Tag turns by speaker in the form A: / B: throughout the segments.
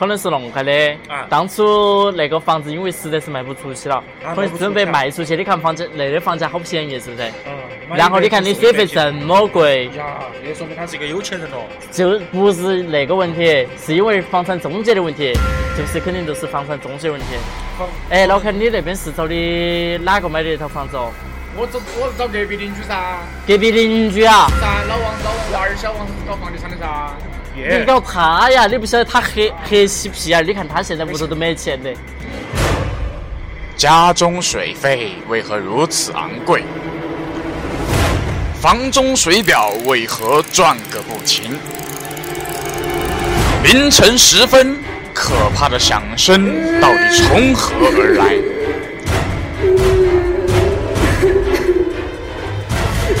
A: 可能是恁个的
B: 啊。
A: 当初那个房子因为实在是卖不出去了，
B: 啊
A: 可能准备
B: 卖
A: 卖出去。你看房价，那的房价好便宜，是不是？
B: 嗯。
A: 然后你看你水费这么贵，
B: 呀，也说明他是一个有钱人哦。
A: 就不是那个问题，是因为房产中介的问题，就是肯定都是房产中介问题。哎，老凯，你那边是找的哪个买的那套房子哦？
C: 我找我找隔壁邻居噻，
A: 隔壁邻居啊？
C: 噻，老王老王娃儿小王搞房地产的噻。
A: 你
B: 耶。
A: 搞他呀？你不晓得他黑黑西皮啊？你看他现在屋头都没钱的。
D: 家中水费为何如此昂贵？房中水表为何转个不停？凌晨时分，可怕的响声到底从何而来？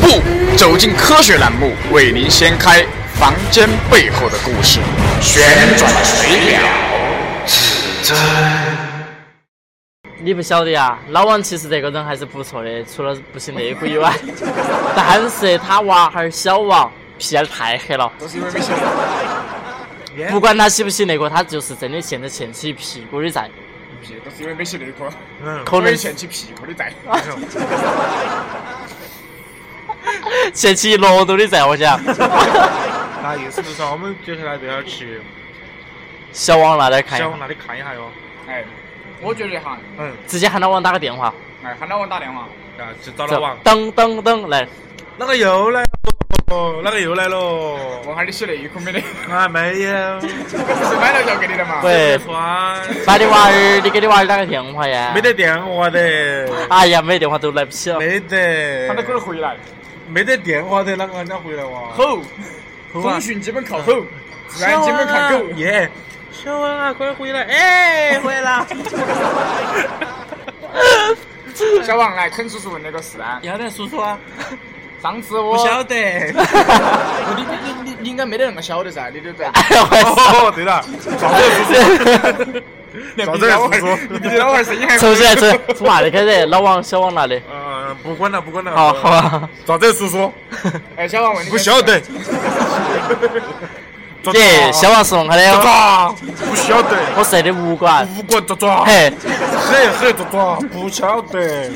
D: 不，走进科学栏目，为您掀开房间背后的故事。旋转水表，指针。
A: 你不晓得呀，老王其实这个人还是不错的，除了不洗内裤以外，但是他娃孩儿小王皮儿太黑了，
C: 都是因为没洗内裤，
A: 不管他洗不洗内裤，他就是真的现在欠起屁股的债，
C: 屁都是因为没洗内裤，
B: 嗯。
A: 可能
C: 欠起屁股的债。
A: 欠起一骆驼的在，我家。
B: 那意思就是说，我们接下来都要去
A: 小王那里看一下
B: 小王，那里看一下哟。
C: 哎，我觉得哈，
B: 嗯。
A: 直接喊老王打个电话，
C: 哎，喊老王打电话，
B: 啊，去找老王。
A: 噔噔噔来，
B: 那个又来了，那个又来了。
C: 问下你洗内裤没得？
B: 啊，没有。
C: 不是买了就要给你的嘛？
A: 对，
B: 穿。
A: 把你娃儿，你给你娃儿打个电话呀。
B: 没得。电话的。
A: 哎呀，没电话都来不起了。
B: 没得。
C: 他都可能回来。
B: 没得电话的，啷个人家回来哇？
C: 吼，通讯基本靠吼，自然基本靠狗。
B: 耶！小王啊，快回来！哎，回来了。
C: 小王来，肯叔叔问那个事啊。
B: 要得，叔叔啊。
C: 上次我
B: 不晓得。
C: 哦 你你你你应该没得那么晓得噻，你就在。
B: 哦，对了，赵子叔叔。赵子叔叔。
C: 你比老汉声音还
A: 抽起来抽，从哪里开始？老王、小王那里。
B: 嗯，不管了，不管了。
A: 好好吧。
B: 赵子叔叔。
C: 哎，小王问你。
B: 不晓得。
A: 耶，小王是弄开的哦。
B: 抓！不晓得。
A: 我设的武馆。
B: 武馆抓抓。
A: 嘿，
B: 嘿嘿抓抓，不晓得。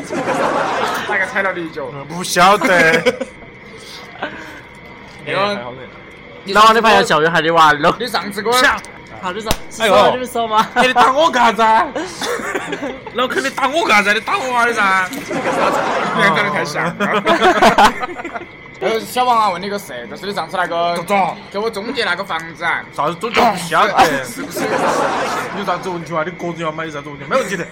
C: 哪个踩了你一脚？
B: 不晓得。
C: 那个，
A: 老王的朋友教育下你娃儿喽。
C: 你上次给我。
A: 好，你说。
B: 哎呦
A: 说你们说嘛。
B: 你打我干啥子？老肯你打我干啥子？你打我娃儿噻？
C: 两个人太像。呃，小王啊，问你个事，就是你上次那个
B: 咋？
C: 给我中介那个房子啊，
B: 啥子中介不晓得？
C: 是不是？
B: 你有啥子问题嘛？你个人要买有啥子问题？没问题的。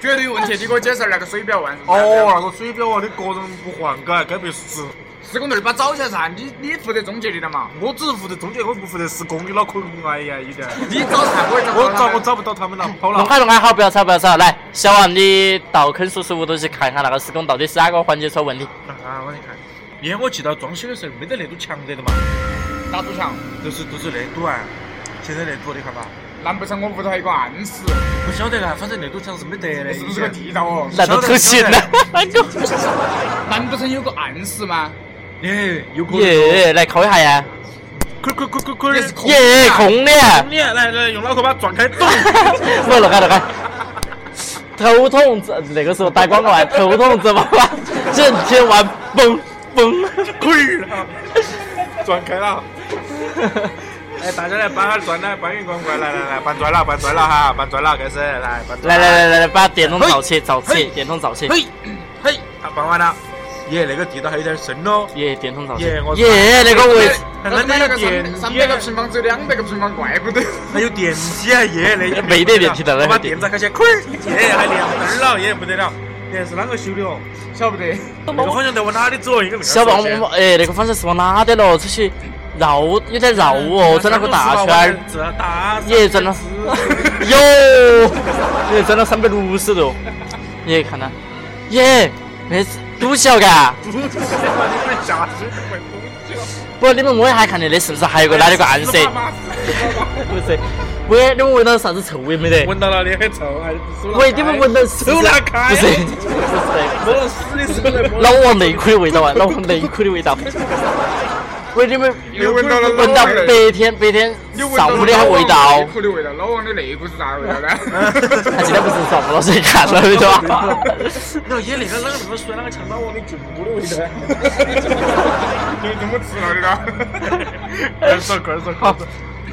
C: 绝对有问题，你给我解释那个水表问。
B: 哦，那个水表啊，你个人不还，嘎，该被死。
C: 施工队把找起来噻，你你负责中介的的嘛？
B: 我只是负责中介，我不负责施工。你脑壳哎呀，有点。
C: 你 找噻，我找
B: 我找我找不到他们了，跑了。
A: 弄开弄开，好，不要吵不要吵。来，小王，你到坑叔叔屋头去看看那个施工到底是哪个环节出了问题。
B: 啊，我你看，因为我记到装修的时候没得那堵墙得的嘛，
C: 哪堵墙，
B: 就是就是那堵啊。现在那堵你看吧，
C: 难不成我屋头还有个暗室？
B: 不晓得啊，反正那堵墙是没得的。
C: 是不是个地道哦？
A: 那都土行了。那个。
C: 难不成有个暗室吗？
B: 耶，
A: 来敲一下呀。耶，空的。
B: 你来来，用脑壳把它转开，咚！
A: 我弄开弄开。头痛这那个时候打广告啊，头痛怎么办？整天玩嘣嘣，
B: 可以了，转开了。哎，大家来搬下砖来，搬运工过来，来来来，搬砖了，搬砖了哈，搬砖了，开始来搬砖。
A: 来来来来来，把电筒造起，造起，电筒造起。
B: 嘿，嘿，啊，搬完了。耶，那个地道还有点深哦。
A: 耶，电筒造起。
B: 耶，我
A: 耶，那个位置。
C: 那那个电三百个平方只有两百个平方，怪不得。
B: 还有电梯啊，耶，那
A: 没得电梯的，
B: 我把电闸开起来，快，耶，还亮灯了，耶，不得了。耶，是啷个修的哦？
C: 晓不得。
B: 那个方向在往哪里走？应该
A: 小王，我哎，那个方向是往哪的咯？出去绕，有点绕哦，转了个大圈儿。耶，转了。哟，耶，转了三百六十度。耶，看到。耶，那是堵桥嘎。
B: 堵桥，你们下水会堵桥。
A: 不，你们摸一下看的，那是不是还有个哪里个暗色？不是，喂，你们闻到啥子臭味没得？
B: 闻到了，你很臭，还
A: 喂，你们闻到
B: 手拿开？
A: 不是，不是，
B: 摸到屎的手来摸。
A: 老王内裤的味道啊，老王内裤的味道。喂，你们
D: 又闻到了
A: 闻到白天白天上午的味道。
D: 内裤的味道，老王的内裤是啥味道呢？
A: 他今天不是上不老师看了对
B: 吧？然后演那个啷个那么帅，啷个像老王的菌菇的味道？
D: 你怎么吃了的啦？
B: 快说快说快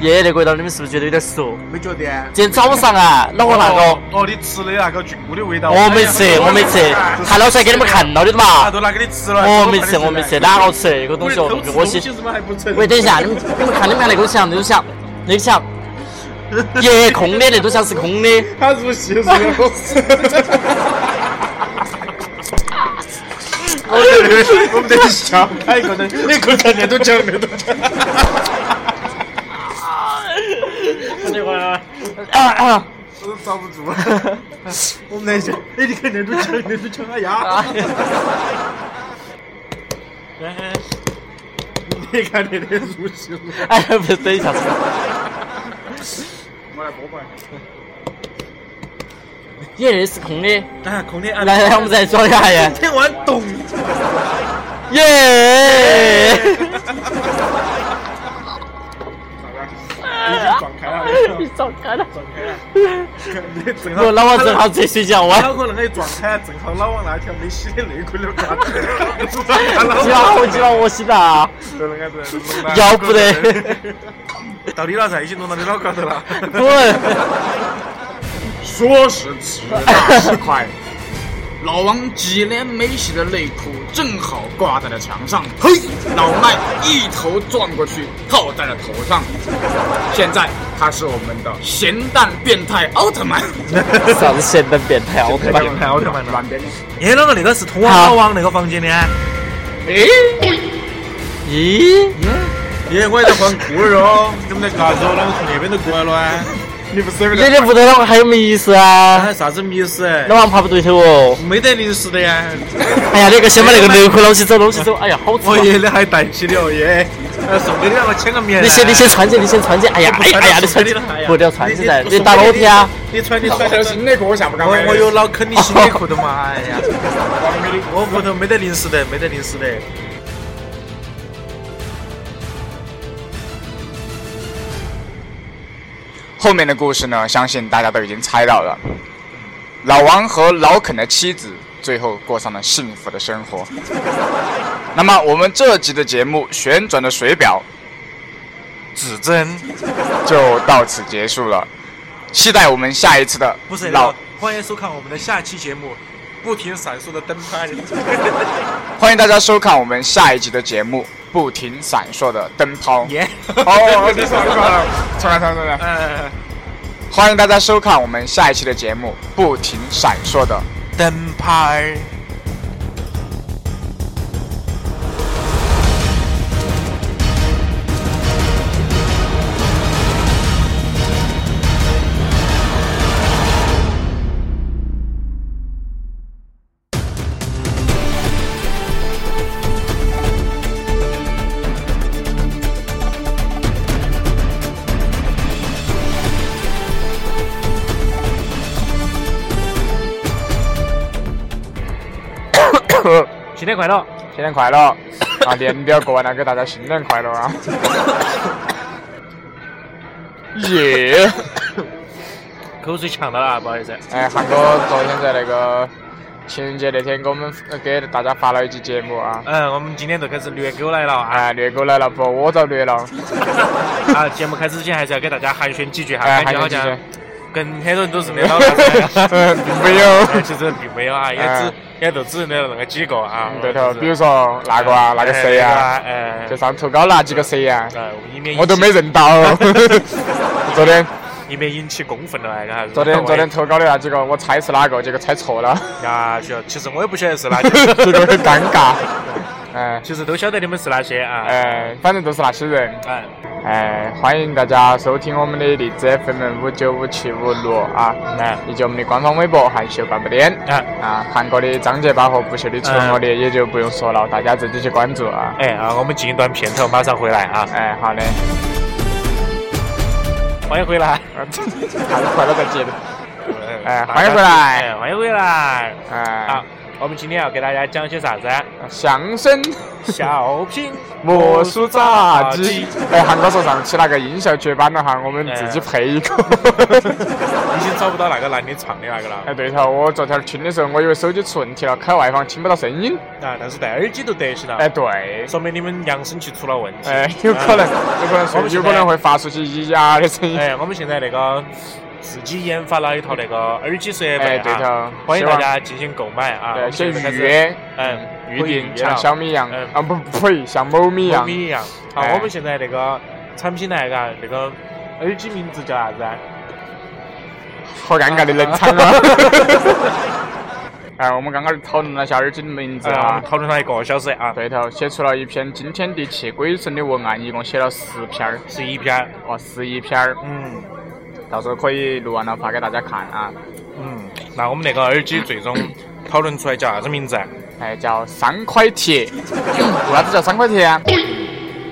B: 说！
A: 耶，那个味道你们是不是觉得有点熟？
B: 没觉得？
A: 今天早上啊，老王那个
B: 哦，你吃的那个菌菇的味道？
A: 我没吃，我没吃，他老师给你们看到的嘛？
B: 都拿给你吃了。
A: 我没吃，我没吃，哪好吃？那个东西哦，
B: 恶
A: 心。
B: 么
A: 喂，等一下，你们你们看你们看那个像那个像那个像，耶，空的那都像是空的。
B: 他入戏是 我吃。我们我们得笑，他一个人，你看看那都讲那都讲。那会儿，我都遭不住了。我们那些，哎，你看那堵墙，那堵墙，哎呀！你看那点入戏。
A: 哎，不是，等一下。
D: 我来播吧。
A: 耶，那是空的。
B: 啊，空的。
A: 来来，我们再装一下耶。
B: 天玩动。
A: 耶！
B: 已经撞开了，
A: 你撞开了，
B: 撞开了。正好
A: 老王正好在睡觉，我
B: 脑壳那个撞开，正好老王那条没洗的内裤都挂起
A: 来了。今晚我今晚我洗的，要不得。
B: 到你那才已经弄到你脑壳头了。
A: 滚！
D: 说时迟，那时快。老王几年没洗的内裤正好挂在了墙上，嘿，老麦一头撞过去套在了头上。现在他是我们的咸蛋变态奥特曼。
A: 啥子咸蛋变态奥特曼？
B: 变态奥特曼乱编的。哎，啷个那个是通往老王那个房间的？哎，
A: 咦？
B: 耶，我还在换裤儿哦，怎么在嘎子哦？啷个从那边都过来了啊？
D: 你不是？
A: 你的屋头还有密室啊？
B: 啥子密室？
A: 老王爬不对头哦。
B: 没得零食的呀。
A: 哎呀，那个先把那个内裤捞起走，捞起走。哎呀，好吃。
B: 哦耶，你还带起的哦耶。送给你两个签个名。
A: 你先，你先穿起，你先穿起。哎呀，哎呀，哎呀，你穿起，不要穿起噻。你打裸体啊？
B: 你穿，你穿
D: 条新的裤，我下不敢买。
B: 我有老坑你新内裤的嘛？哎呀，我屋头没得零食的，没得零食的。
E: 后面的故事呢，相信大家都已经猜到了。老王和老肯的妻子最后过上了幸福的生活。那么，我们这集的节目《旋转的水表》
B: 指针
E: 就到此结束了。期待我们下一次的
B: 不是老，欢迎收看我们的下期节目《不停闪烁的灯泡》。
E: 欢迎大家收看我们下一集的节目。不停闪烁的灯泡。
B: 耶！
D: 哦，你说错了，错了，错了，错了。嗯。
E: 欢迎大家收看我们下一期的节目《不停闪烁的
B: 灯泡》。新年快乐！
D: 新年快乐！啊，年都要过完了，给大家新年快乐啊！
E: 耶！
B: 口水呛到了，不好意思。
D: 哎，韩哥昨天在那个情人节那天给我们给大家发了一期节目啊。
B: 嗯，我们今天就开始虐狗来了。
D: 哎，虐狗来了，不，我遭虐了。
B: 啊，节目开始之前还是要给大家寒暄几句哈，
D: 寒暄几句。
B: 跟很多人都是那老样
D: 并没有，
B: 其实并没有啊，也只也就只认得那个几个啊。
D: 对头，比如说那个啊，那个谁啊，就上头高那几个谁呀，我都没认到。昨天
B: 以免引起公愤了，还
D: 昨天昨天投稿的那几个，我猜是哪个，结果猜错了。
B: 呀，其实我也不晓得是哪个，
D: 这个很尴尬。
B: 哎，其实都晓得你们是哪些啊？
D: 哎，反正都是那些人。哎，哎，欢迎大家收听我们的荔枝 FM 五九五七五六啊，来，以及我们的官方微博含羞半步癫。啊，啊，韩国的张杰巴和不朽的纯我的也就不用说了，大家自己去关注啊。
B: 哎，啊，我们进一段片头，马上回来啊。
D: 哎，好的。
B: 欢迎回来。
D: 快乐再接的。哎，欢迎回来。
B: 欢迎回来。哎，好。我们今天要给大家讲些啥子啊？
D: 相声、
B: 小品、
D: 魔术杂技。哎，韩哥说上期那个音效绝版了哈，我们自己配一个。
B: 已经找不到那个男的唱的那个了。
D: 哎，对头，我昨天听的时候，我以为手机出问题了，开外放听不到声音。
B: 啊，但是戴耳机都得行了。
D: 哎，对，
B: 说明你们扬声器出了问题。
D: 哎，有可能，有可能，有可能会发出去咿呀的声音。
B: 哎，我们现在那个。自己研发了一套那个耳机设备
D: 啊，
B: 欢迎大家进行购买啊！
D: 对，先预约，嗯，预定像小米一样，啊不呸，像某米一样。
B: 某米一样。好，我们现在那个产品呢，嘎，那个耳机名字叫啥子？
D: 好尴尬的冷场啊！哎，我们刚刚讨论了下耳机的名字啊，
B: 讨论了一个小时啊。
D: 对头，写出了一篇惊天地泣鬼神的文案，一共写了十篇儿，
B: 十一篇儿，
D: 哦，十一篇儿，嗯。到时候可以录完了发给大家看啊。
B: 嗯，那我们那个耳机最终讨论出来叫啥子名字？
D: 哎，叫三块铁。为啥子叫三块铁啊？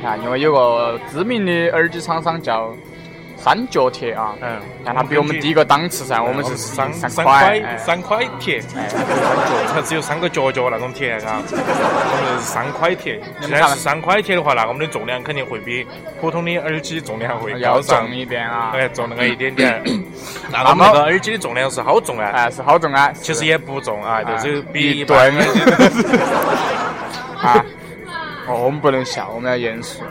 D: 啊，因为有个知名的耳机厂商叫。三角铁啊，嗯，但它比我们低一个档次噻，我们是三
B: 三块三块铁，哎，它只有三个角角那种铁啊，我们是三块铁。既然是三块铁的话，那我们的重量肯定会比普通的耳机重量会
D: 要重一点啊，
B: 哎，重那个一点点。那我们那个耳机的重量是好重啊？
D: 哎，是好重啊？
B: 其实也不重啊，就是比一吨。
D: 啊，哦，我们不能笑，我们要严肃。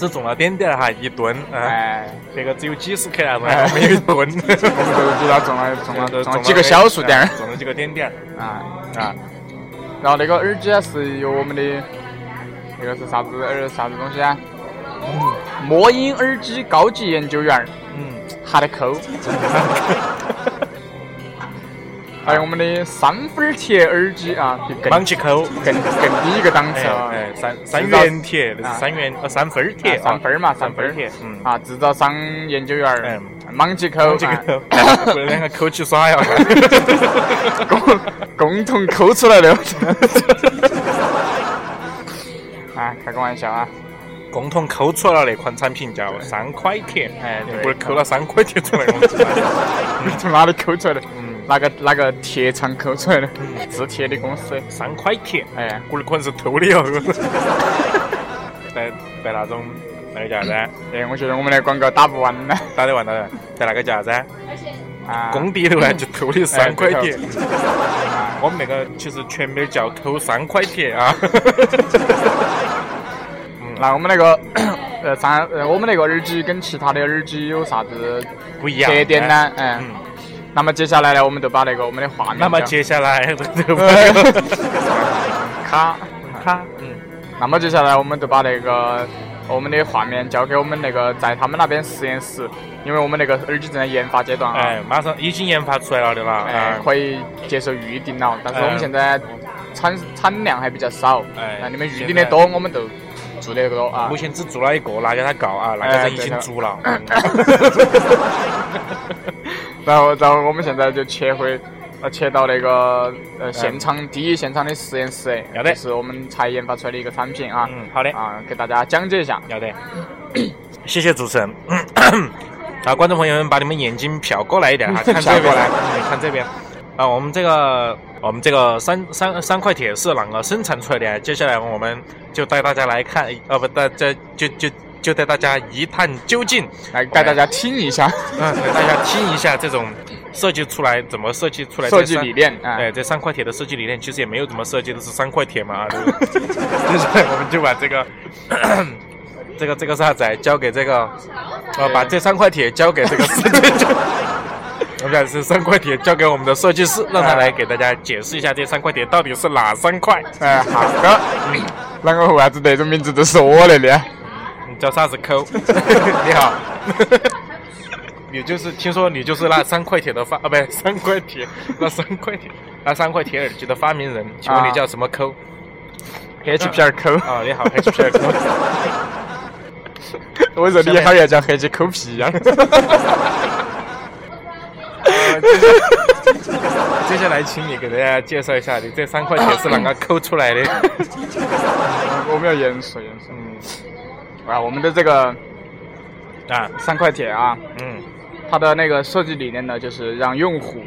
B: 只种了点点哈，一吨，哎，这个只有几十克啊，我们有。一吨，我们
D: 都比他重了，重了，几个小数点，
B: 种了几个点点，啊。啊，
D: 然后那个耳机啊，是由我们的那个是啥子耳啥子东西啊？魔音耳机高级研究员，嗯，哈的扣。还有我们的三分铁耳机啊，
B: 莽起扣
D: 更更低一个档次
B: 啊，哎，三三元铁，三元呃三分铁，
D: 三分嘛，三分铁，嗯。啊，制造商研究员，嗯，莽起
B: 扣，莽起扣，不两个抠起耍呀，
D: 共共同抠出来的，啊，开个玩笑啊。
B: 共同抠出了那款产品叫三块铁，哎，不是抠了三块铁出来，
D: 你从哪里抠出来的？嗯，哪个哪个铁厂抠出来的？制铁的公司。
B: 三块铁，哎，我可能是偷的 哟。在在那种那个叫啥子？
D: 哎，我觉得我们的广告打不完呢。
B: 打得完的，在那个叫啥子？啊，工地头啊，就偷的三块铁。我们那个其实全名叫偷三块铁啊。
D: 那我们那个呃三呃我们那个耳机跟其他的耳机有啥子
B: 不一样
D: 特点呢？嗯，那么接下来呢，我们就把那个我们的画面。
B: 那么接下来，
D: 卡卡嗯，那么接下来我们就把那个我们的画面交给我们那个在他们那边实验室，因为我们那个耳机正在研发阶段啊。
B: 哎，马上已经研发出来了的啦，
D: 哎，可以接受预定了，但是我们现在产产量还比较少，哎，那你们预定的多，我们就。做那个啊，
B: 目前只做了一个，拿给他告啊，那个人已经做了。
D: 然后，然后我们现在就切回，呃，切到那个呃现场第一现场的实验室，
B: 要得，
D: 是我们才研发出来的一个产品啊。
B: 嗯，好的
D: 啊，给大家讲解一下，
B: 要得。谢谢主持人。啊，观众朋友们，把你们眼睛瞟过来一点哈，看这边，看这边。啊，我们这个我们这个三三三块铁是啷个生产出来的？接下来我们就带大家来看，呃，不，带这就就就带大家一探究竟，
D: 来带大家听一下，
B: 嗯，带大家听一下这种设计出来怎么设计出来
D: 设计理念，
B: 哎，这三块铁的设计理念其实也没有怎么设计都是三块铁嘛，对不对？我们就把这个 这个这个啥子交给这个，呃，把这三块铁交给这个设计。我们把这三块铁交给我们的设计师，让他来给大家解释一下这三块铁到底是哪三块。
D: 哎，好的。啷个为啥子这种名字都是我来的？
B: 你叫啥子抠？你好。你就是听说你就是那三块铁的发啊，不对，三块铁那三块铁那三块铁耳机的发明人？请问你叫什么抠
D: 黑漆皮儿抠。
B: 啊，你好，黑漆皮儿抠。
D: 我说你好要叫黑鸡抠皮呀。
B: 接下来，请你给大家介绍一下，你这三块铁是啷个抠出来的？
D: 我们要严肃严肃。嗯。啊，我们的这个啊。三块铁啊，嗯，它的那个设计理念呢，就是让用户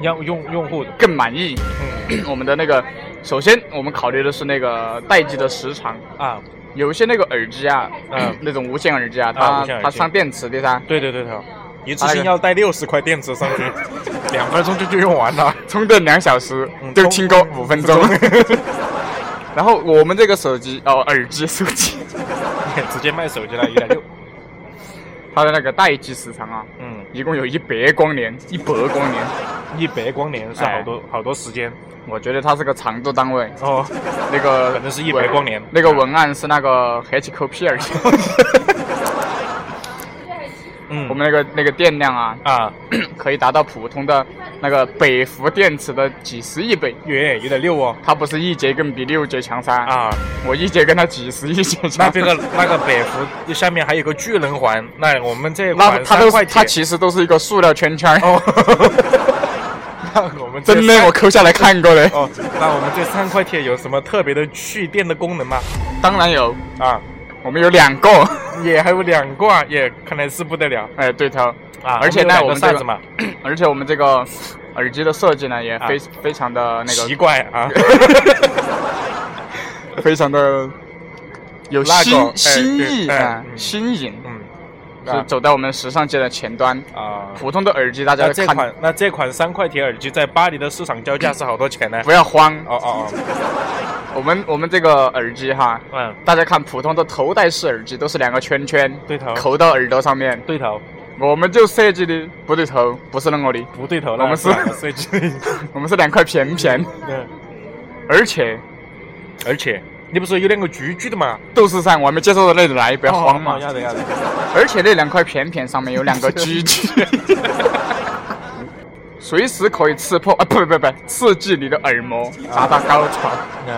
B: 让用用户
D: 更满意。我们的那个，首先我们考虑的是那个待机的时长。
B: 啊，
D: 有一些那个耳机啊，
B: 嗯。
D: 那种无线耳机啊，
B: 啊
D: 它它上电池的噻，
B: 对对对头，一次性要带六十块电池上去，两分钟就就用完了。
D: 充电两小时
B: 嗯
D: 就听歌五分钟。然后我们这个手机哦，耳机手机，
B: 直接卖手机了，一点六。
D: 它的那个待机时长啊，
B: 嗯，
D: 一共有一百光年，一百光年。
B: 一百光年是好多好多时间。
D: 我觉得它是个长度单位，
B: 哦，
D: 那个
B: 可能是100光年。
D: 那个文案是那个 HKP 耳机，
B: 嗯，
D: 我们那个那个电量啊，
B: 啊，
D: 可以达到普通的那个北孚电池的几十亿倍。
B: 耶，有点六哦。
D: 它不是一节更比六节强噻，
B: 啊，
D: 我一节跟它几十亿节强。
B: 那这个那个北孚下面还有个巨能环，那我们这
D: 那它都是它其实都是一个塑料圈圈。
B: 哦，那我们
D: 真的，我抠下来看过的。
B: 哦，那我们这三块铁有什么特别的蓄电的功能吗？
D: 当然有，
B: 啊，
D: 我们有两个。
B: 也还有两个啊，也看来是不得了
D: 哎，对头。
B: 啊！
D: 而且呢，我们这个 而且我们这个耳机的设计呢，也非非常的那个奇，
B: 怪啊，
D: 非常的有
B: 那个
D: 新
B: 哎
D: 新
B: 对哎
D: 意啊，
B: 嗯
D: 新颖，
B: 嗯，
D: 是走在我们时尚界的前端。
B: 啊。
D: 普通的耳机大家
B: 这款那这款三块铁耳机在巴黎的市场交价是好多钱呢？
D: 不要慌，
B: 哦哦哦
D: 我们我们这个耳机哈，
B: 哦，嗯，
D: 大家看普通的头戴式耳机都是两个圈圈，
B: 对头。
D: 扣到耳朵上面。
B: 对头，
D: 我们就设计的不对头，不是那个的，
B: 不对头了，
D: 我们是
B: 设计，
D: 我们是两块片片，
B: 对，
D: 而且
B: 而且你不是有两个居居的嘛？
D: 都是噻，我还没介绍到那里来，不要慌嘛。
B: 哦。要得要得，
D: 而且那两块片片上面有两个狙击，随时可以刺破啊！不不不，刺激你的耳膜，达到高潮。
B: 嗯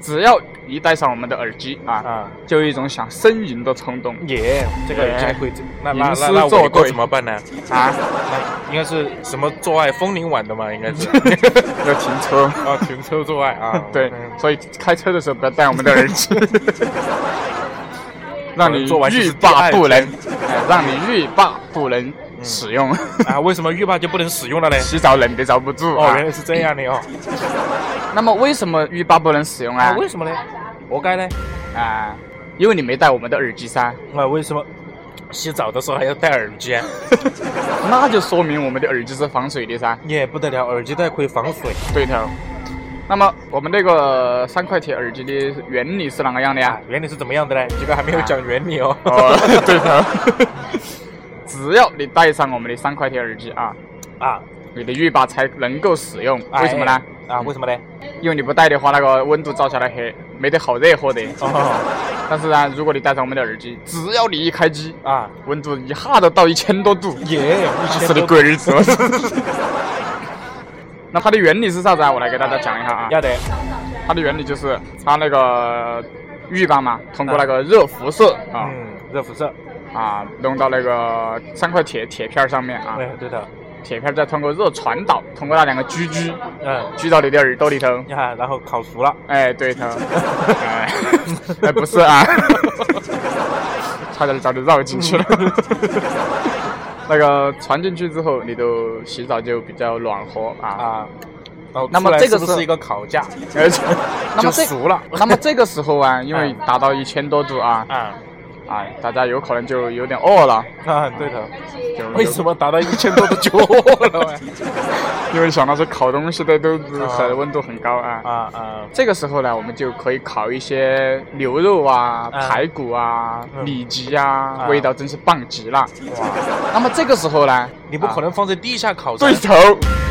D: 只要一戴上我们的耳机啊，
B: 啊，
D: 就有一种想呻吟的冲动
B: 耶，这个耳机还可以，那那那那
D: 作
B: 我怎么办呢？
D: 啊！
B: 那应该是什么做爱风铃晚的嘛？应该是
D: 要停车。
B: 啊，停车做爱啊，
D: 对
B: 嗯，
D: 所以开车的时候不要戴我们的耳机，让你欲罢不能，让你欲罢不能使用。
B: 啊，为什么浴霸就不能使用了呢？
D: 洗澡冷的遭不住
B: 哦，
D: 啊
B: 原！来是这样的哦。
D: 那么为什么浴霸不能使用啊
B: 啊，？为什么呢？活该呢？
D: 啊，因为你没戴我们的耳机噻，
B: 啊，为什么洗澡的时候还要戴耳机啊？
D: 那就说明我们的耳机是防水的噻。
B: 也，不得了，耳机带可以防水。
D: 对头。那么我们那个三块铁耳机的原理是啷个样的呀
B: 啊？，原理是怎么样的呢？这个还没有讲原理哦。
D: 哦，对头。只要你带上我们的三块铁耳机啊，
B: 啊，
D: 你的浴霸才能够使用。为什么呢？
B: 哎？啊，为什么呢？
D: 因为你不戴的话，那个温度照下来黑，没得好热喝的。
B: 哦，
D: 但是呢，如果你戴上我们的耳机，只要你一开机，
B: 啊，
D: 温度一下都到一千多度，
B: 耶，一
D: 是的
B: 千多
D: 鬼日子。那它的原理是啥子啊？我来给大家讲一下啊。
B: 要得。
D: 它的原理就是它那个浴缸嘛，通过那个热辐射啊、
B: 嗯，热辐射。
D: 啊弄到那个三块铁铁片上面啊，
B: 对对的。
D: 铁片再通过热传导，通过那两个狙狙
B: 嗯，
D: 狙到你的耳朵里头。
B: 呀，然后烤熟了。
D: 哎，对头。哎，哎，不是啊，差点早就绕进去了。那个传进去之后，你都洗澡就比较暖和啊。
B: 啊。然后
D: 那么这个是
B: 是一个烤架？
D: 而且，那么
B: 熟了。
D: 那么这个时候啊，因为达到一千多度啊，
B: 啊
D: 哎，大家有可能就有点饿了。
B: 啊，对的。
D: 就
B: 为什？么达到一千多度就饿了喂？
D: 因为想到是烤东西的都是温度很高啊。
B: 啊啊
D: 这个时候呢，我们就可以烤一些牛肉啊、
B: 啊
D: 排骨啊、
B: 嗯
D: 里脊啊，
B: 啊
D: 味道真是棒极了。
B: 哇！
D: 那么这个时候呢，
B: 你不可能放在地下烤
D: 对头，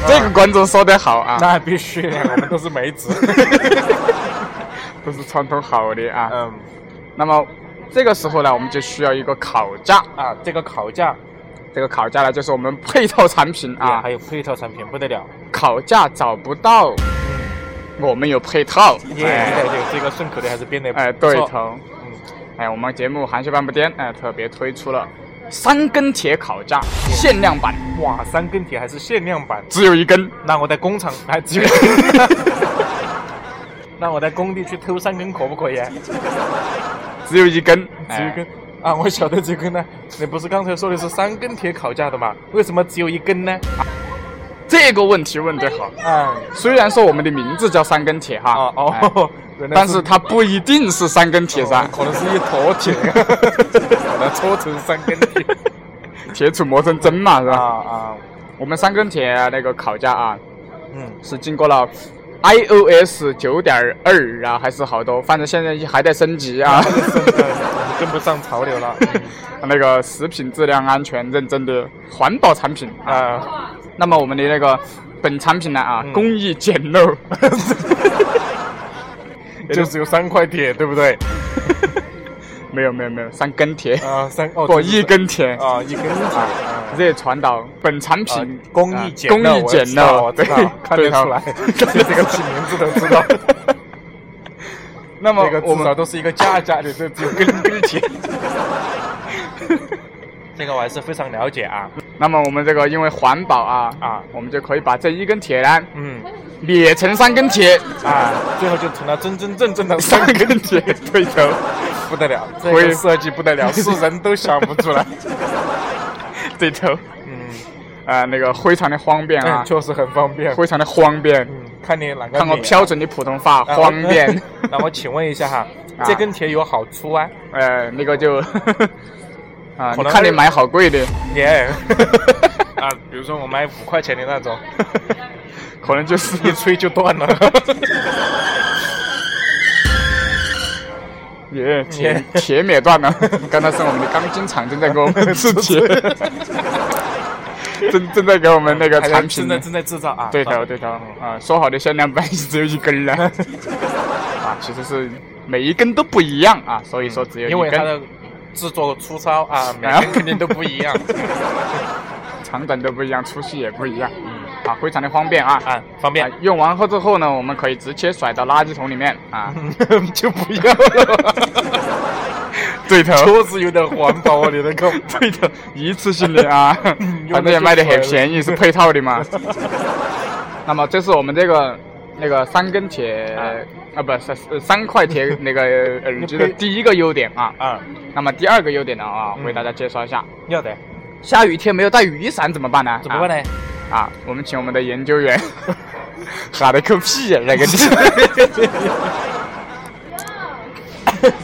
D: 这个观众说得好啊，
B: 那必须的，我们都是梅子。
D: 都是传统好的啊。
B: 嗯
D: 那么这个时候呢，我们就需要一个烤架。
B: 啊，这个烤架
D: 这个烤架呢，就是我们配套产品
B: 啊，
D: 啊
B: 还。有配套产品不得了。
D: 烤架找不到，我们有配套。
B: 耶，
D: 哎
B: 对对，这个顺口的还是编的
D: 哎，对头。
B: 嗯，
D: 哎，我们节目韩秀半步颠哎特别推出了三根铁烤架限量版，
B: 哇，三根铁还是限量版，
D: 只有一根。
B: 那我在工厂还只有一根。那我在工地去偷三根可不可以？
D: 只有一根，
B: 只有一根。啊，我晓得这根呢。你不是刚才说的是三根铁烤架的吗？为什么只有一根呢？
D: 这个问题问得好。
B: 哎，
D: 虽然说我们的名字叫三根铁哈，
B: 哦
D: 哎
B: 哦，
D: 但是它不一定是三根铁噻
B: 哦，可能是一坨铁，把它搓成三根铁。
D: 铁杵磨成针嘛，是
B: 啊
D: 吧？
B: 啊，
D: 我们三根铁那个烤架啊，
B: 嗯，
D: 是经过了 iOS 九点二啊，还是好多，反正现在还在升级啊。
B: 跟不上潮流了。
D: 那个食品质量安全认证的环保产品啊。
B: 啊，
D: 那么我们的那个本产品呢啊，
B: 嗯
D: 工艺简陋，
B: 也就只有三块铁，对不对？
D: 没有没有没有，三根铁，
B: 啊，三哦，
D: 不一根铁。
B: 啊，一根铁。啊
D: 热传导本产
B: 啊
D: 品
B: 工艺
D: 工艺简陋，对
B: 看得出来，对 这个起名字都知道。
D: 那么
B: 这个至少
D: 我们
B: 都是一个架架的，这只有根根铁。这个我还是非常了解啊
D: 那么我们这个因为环保啊
B: 啊，
D: 我们就可以把这一根铁呢
B: 嗯
D: 裂成三根铁，
B: 啊，最后就成了真真正正的
D: 三
B: 三
D: 根铁对头，
B: 不得了，这
D: 会
B: 个设计不得了，是人都想不出来。
D: 对头，
B: 嗯，
D: 啊，那个非常的方便啊
B: 嗯，确实很方便。
D: 非常的方便。
B: 嗯，看你哪个
D: 看我标准的普通话，
B: 啊
D: 方便。
B: 那我请问一下哈，
D: 啊
B: 这根铁有好粗啊？
D: 呃，那个就啊，
B: 可能
D: 你看你买好贵的，
B: 耶！啊，比如说我买五块钱的那种，
D: 可能就是
B: 一吹就断了。
D: 耶铁铁灭断了。刚才是我们的钢筋厂正在给我们 制铁，正正在给我们那个产品
B: 正在正在制造啊。
D: 对头对头啊，说好的限量版只有一根了啊，其实是每一根都不一样啊，所以说只有一根，
B: 因为它的制作粗糙啊，每根肯定都不一样。
D: 长短都不一样，粗细也不一样，啊，非常的方便啊。
B: 啊，方便
D: 啊，用完后之后呢，我们可以直接甩到垃圾桶里面啊。
B: 就不要了。
D: 对头，
B: 确实有点环保啊，你那个。
D: 对头，一次性的啊，反正也卖的很便宜，是配套的嘛。那么这是我们这个那个三根铁啊，不是是三块铁那个耳机的第一个优点啊。
B: 啊，
D: 那么第二个优点呢啊，
B: 嗯
D: 为大家介绍一下，
B: 要得，
D: 下雨天没有带雨伞怎么办呢？
B: 怎么办呢？
D: 啊？啊，我们请我们的研究员，哈了个屁呀，那个你。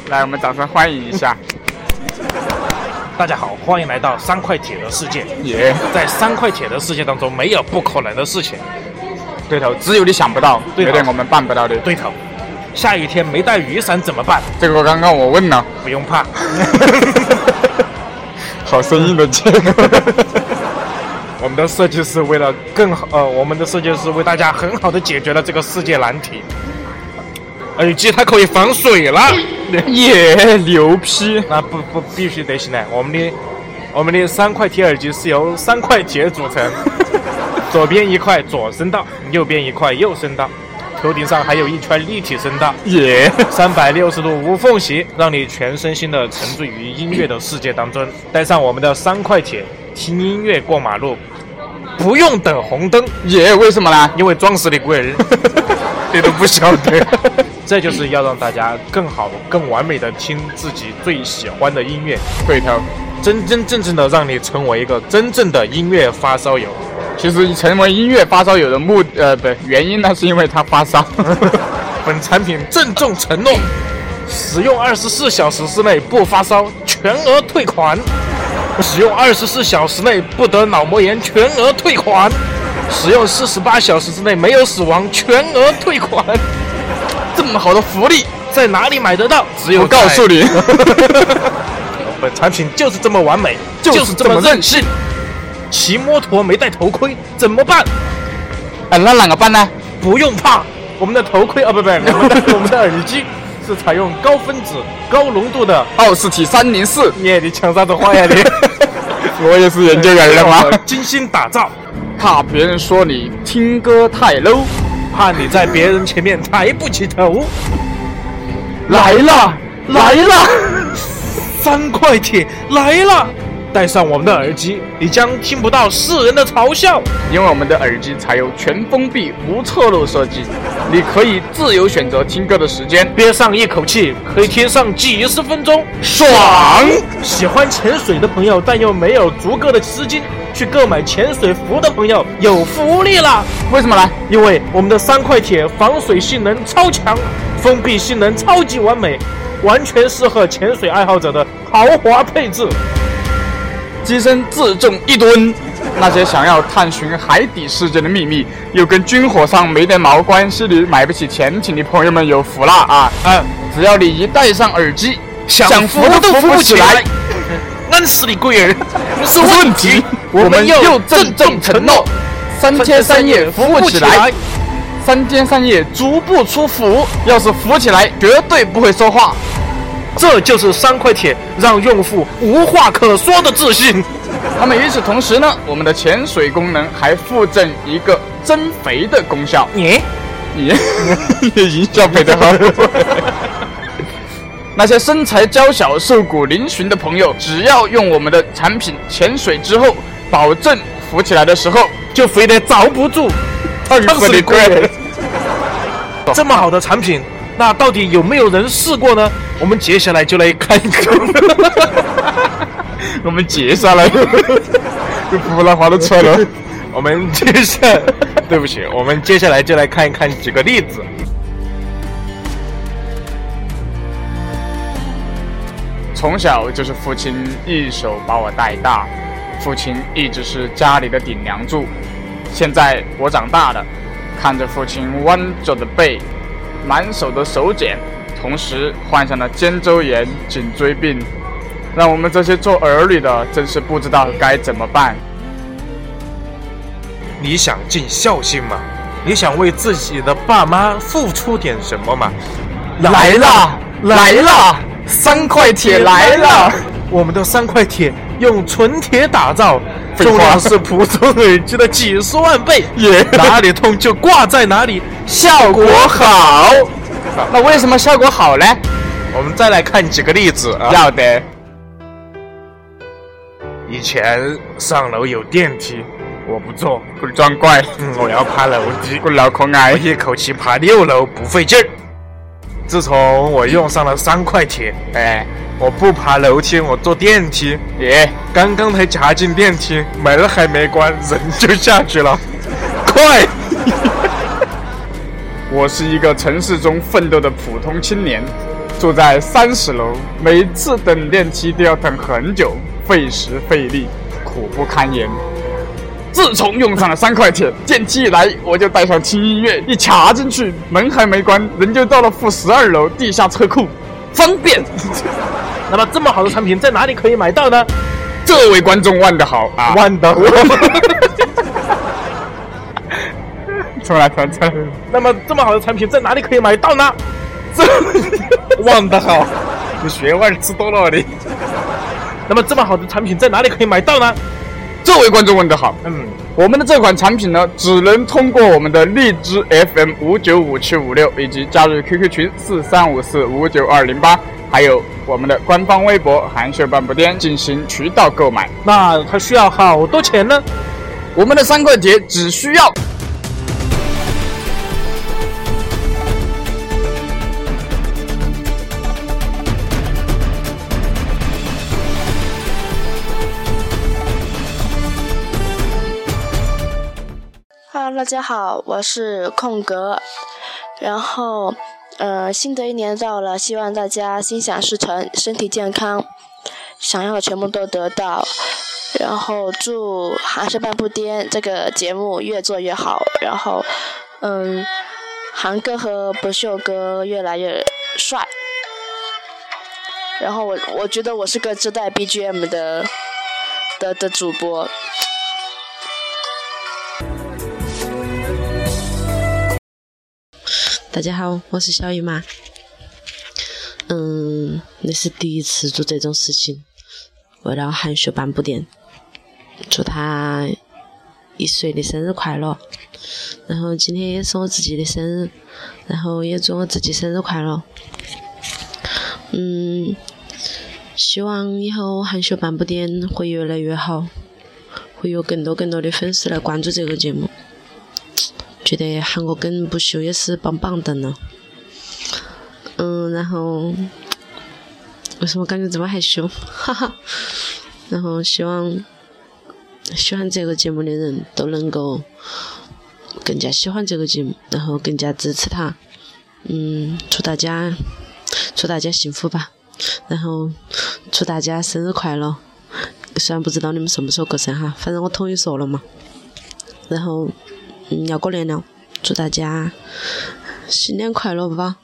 D: 来，我们掌声欢迎一下。
B: 大家好，欢迎来到三块铁的世界。
D: 耶、
B: 在三块铁的世界当中，没有不可能的事情。
D: 对头，只有你想不到，有点我们办不到的。
B: 对头，下雨天没带雨伞怎么办？
D: 这个刚刚我问了，
B: 不用怕，
D: 好生硬的接。
B: 我们的设计师为了更好，呃，我们的设计师为大家很好的解决了这个世界难题。耳机它可以防水了，
D: 耶，牛批！
B: 那不不必须得行的。我们的我们的三块铁耳机是由三块铁组成，左边一块左声道，右边一块右声道，头顶上还有一圈立体声道。
D: 耶，
B: 三百六十度无缝隙，让你全身心的沉醉于音乐的世界当中。带上我们的三块铁，听音乐过马路，不用等红灯，
D: 耶，为什么呢？
B: 因为装饰的鬼，你都不晓得。这就是要让大家更好、更完美的听自己最喜欢的音乐，
D: 对头，
B: 真真正正的让你成为一个真正的音乐发烧友。
D: 其实成为音乐发烧友的目呃不原因呢，是因为他发烧。
B: 本产品郑重承诺，使用二十四小时之内不发烧，全额退款；使用二十四小时内不得脑膜炎，全额退款；使用四十八小时之内没有死亡，全额退款。
D: 这么好的福利，
B: 在哪里买得到？只有
D: 我告诉
B: 你，
D: 你，
B: 本产品就是这么完美，
D: 就是这么任性。
B: 骑摩托没戴头盔怎么办？
D: 哎，那啷个办呢？
B: 不用怕，我们的头盔啊，不不，我们的我们的耳机是采用高分子、高浓度的。
D: 奥氏体三零四，
B: 你你抢啥子话呀你？
D: 我也是研究员了吗？
B: 精心打造，
D: 怕别人说你听歌太 low，
B: 怕你在别人前面抬不起头。
D: 来了来了，
B: 三块铁来了，戴上我们的耳机，你将听不到世人的嘲笑，
D: 因为我们的耳机采用全封闭、无侧漏设计，你可以自由选择听歌的时间，
B: 憋上一口气可以听上几十分钟，
D: 爽！
B: 喜欢潜水的朋友，但又没有足够的资金去购买潜水服的朋友，有福利了！
D: 为什么呢？
B: 因为我们的三块铁防水性能超强，封闭性能超级完美，完全适合潜水爱好者的豪华配置。
D: 机身自重一吨，那些想要探寻海底世界的秘密，又跟军火商没得毛关系的买不起潜艇的朋友们有福了啊！
B: 嗯，
D: 只要你一戴上耳机，
B: 想
D: 扶都扶不起来，
B: 安死你龟儿，
D: 不是问题。我们又郑重承诺，三天三夜扶不起来，三天三夜足不出府。要是扶起来，绝对不会说话。
B: 这就是三块铁让用户无话可说的自信。
D: 那么与此同时呢，我们的潜水功能还附赠一个增肥的功效。
B: 你，
D: 你，营销配的好。那些身材娇小、瘦骨嶙峋的朋友，只要用我们的产品潜水之后，保证浮起来的时候
B: 就肥得遭不住。
D: 烫死你龟！
B: 这么好的产品。那到底有没有人试过呢？我们接下来就来看一看。
D: 我们接下来，湖南话都出来了。
B: 我们接下，对不起，我们接下来就来看一看几个例子。
D: 从小就是父亲一手把我带大，父亲一直是家里的顶梁柱。现在我长大了，看着父亲弯着的背。满手的手茧，同时患上了肩周炎、颈椎病，让我们这些做儿女的真是不知道该怎么办。
B: 你想尽孝心吗？你想为自己的爸妈付出点什么吗？
D: 来了，来了，三块铁来了！
B: 我们的三块铁用纯铁打造，重量是普通耳机的几十万倍，哪里痛就挂在哪里。
D: 效果好，那为什么效果好呢？
B: 我们再来看几个例子啊。
D: 要得。
B: 以前上楼有电梯，我不坐，
D: 我装怪。
B: 嗯，我要爬楼梯，
D: 我脑壳矮，
B: 一口气爬六楼不费劲儿。自从我用上了三块铁，哎，我不爬楼梯，我坐电梯。
D: 耶，
B: 刚刚才夹进电梯，门还没关，人就下去了，快！
D: 我是一个城市中奋斗的普通青年，住在三十楼，每次等电梯都要等很久，费时费力，苦不堪言。自从用上了三块钱，电梯一来我就带上轻音乐，一卡进去，门还没关，人就到了负十二楼地下车库，方便。
B: 那么这么好的产品在哪里可以买到呢？
D: 这位观众问的好啊，
B: 问得好。
D: 重来，重来。
B: 那么这么好的产品在哪里可以买到呢？
D: 这
B: 忘得好，你学问吃多了你。那么这么好的产品在哪里可以买到呢？
D: 这位观众问得好。
B: 嗯，
D: 我们的这款产品呢，只能通过我们的荔枝 FM 五九五七五六，以及加入 QQ 群四三五四五九二零八，还有我们的官方微博“韩秀半步癫”进行渠道购买。
B: 那它需要好多钱呢？
D: 我们的三块钱只需要。
F: 大家好，我是空格。然后，呃，新的一年到了，希望大家心想事成，身体健康，想要的全部都得到。然后祝《韩式半步癫》这个节目越做越好。然后，嗯，韩哥和不锈哥越来越帅。然后我我觉得我是个自带 BGM 的的的主播。
G: 大家好，我是小姨妈。嗯，那是第一次做这种事情，为了韩雪半步癫，祝他一岁的生日快乐。然后今天也是我自己的生日，然后也祝我自己生日快乐。嗯，希望以后韩雪半步癫会越来越好，会有更多更多的粉丝来关注这个节目。觉得韩国跟不修也是棒棒的呢。嗯，然后为什么感觉这么害羞？哈哈。然后希望喜欢这个节目的人都能够更加喜欢这个节目，然后更加支持他。嗯，祝大家祝大家幸福吧。然后祝大家生日快乐！虽然不知道你们什么时候过生哈，反正我统一说了嘛。然后嗯，要过年了，祝大家新年快乐吧！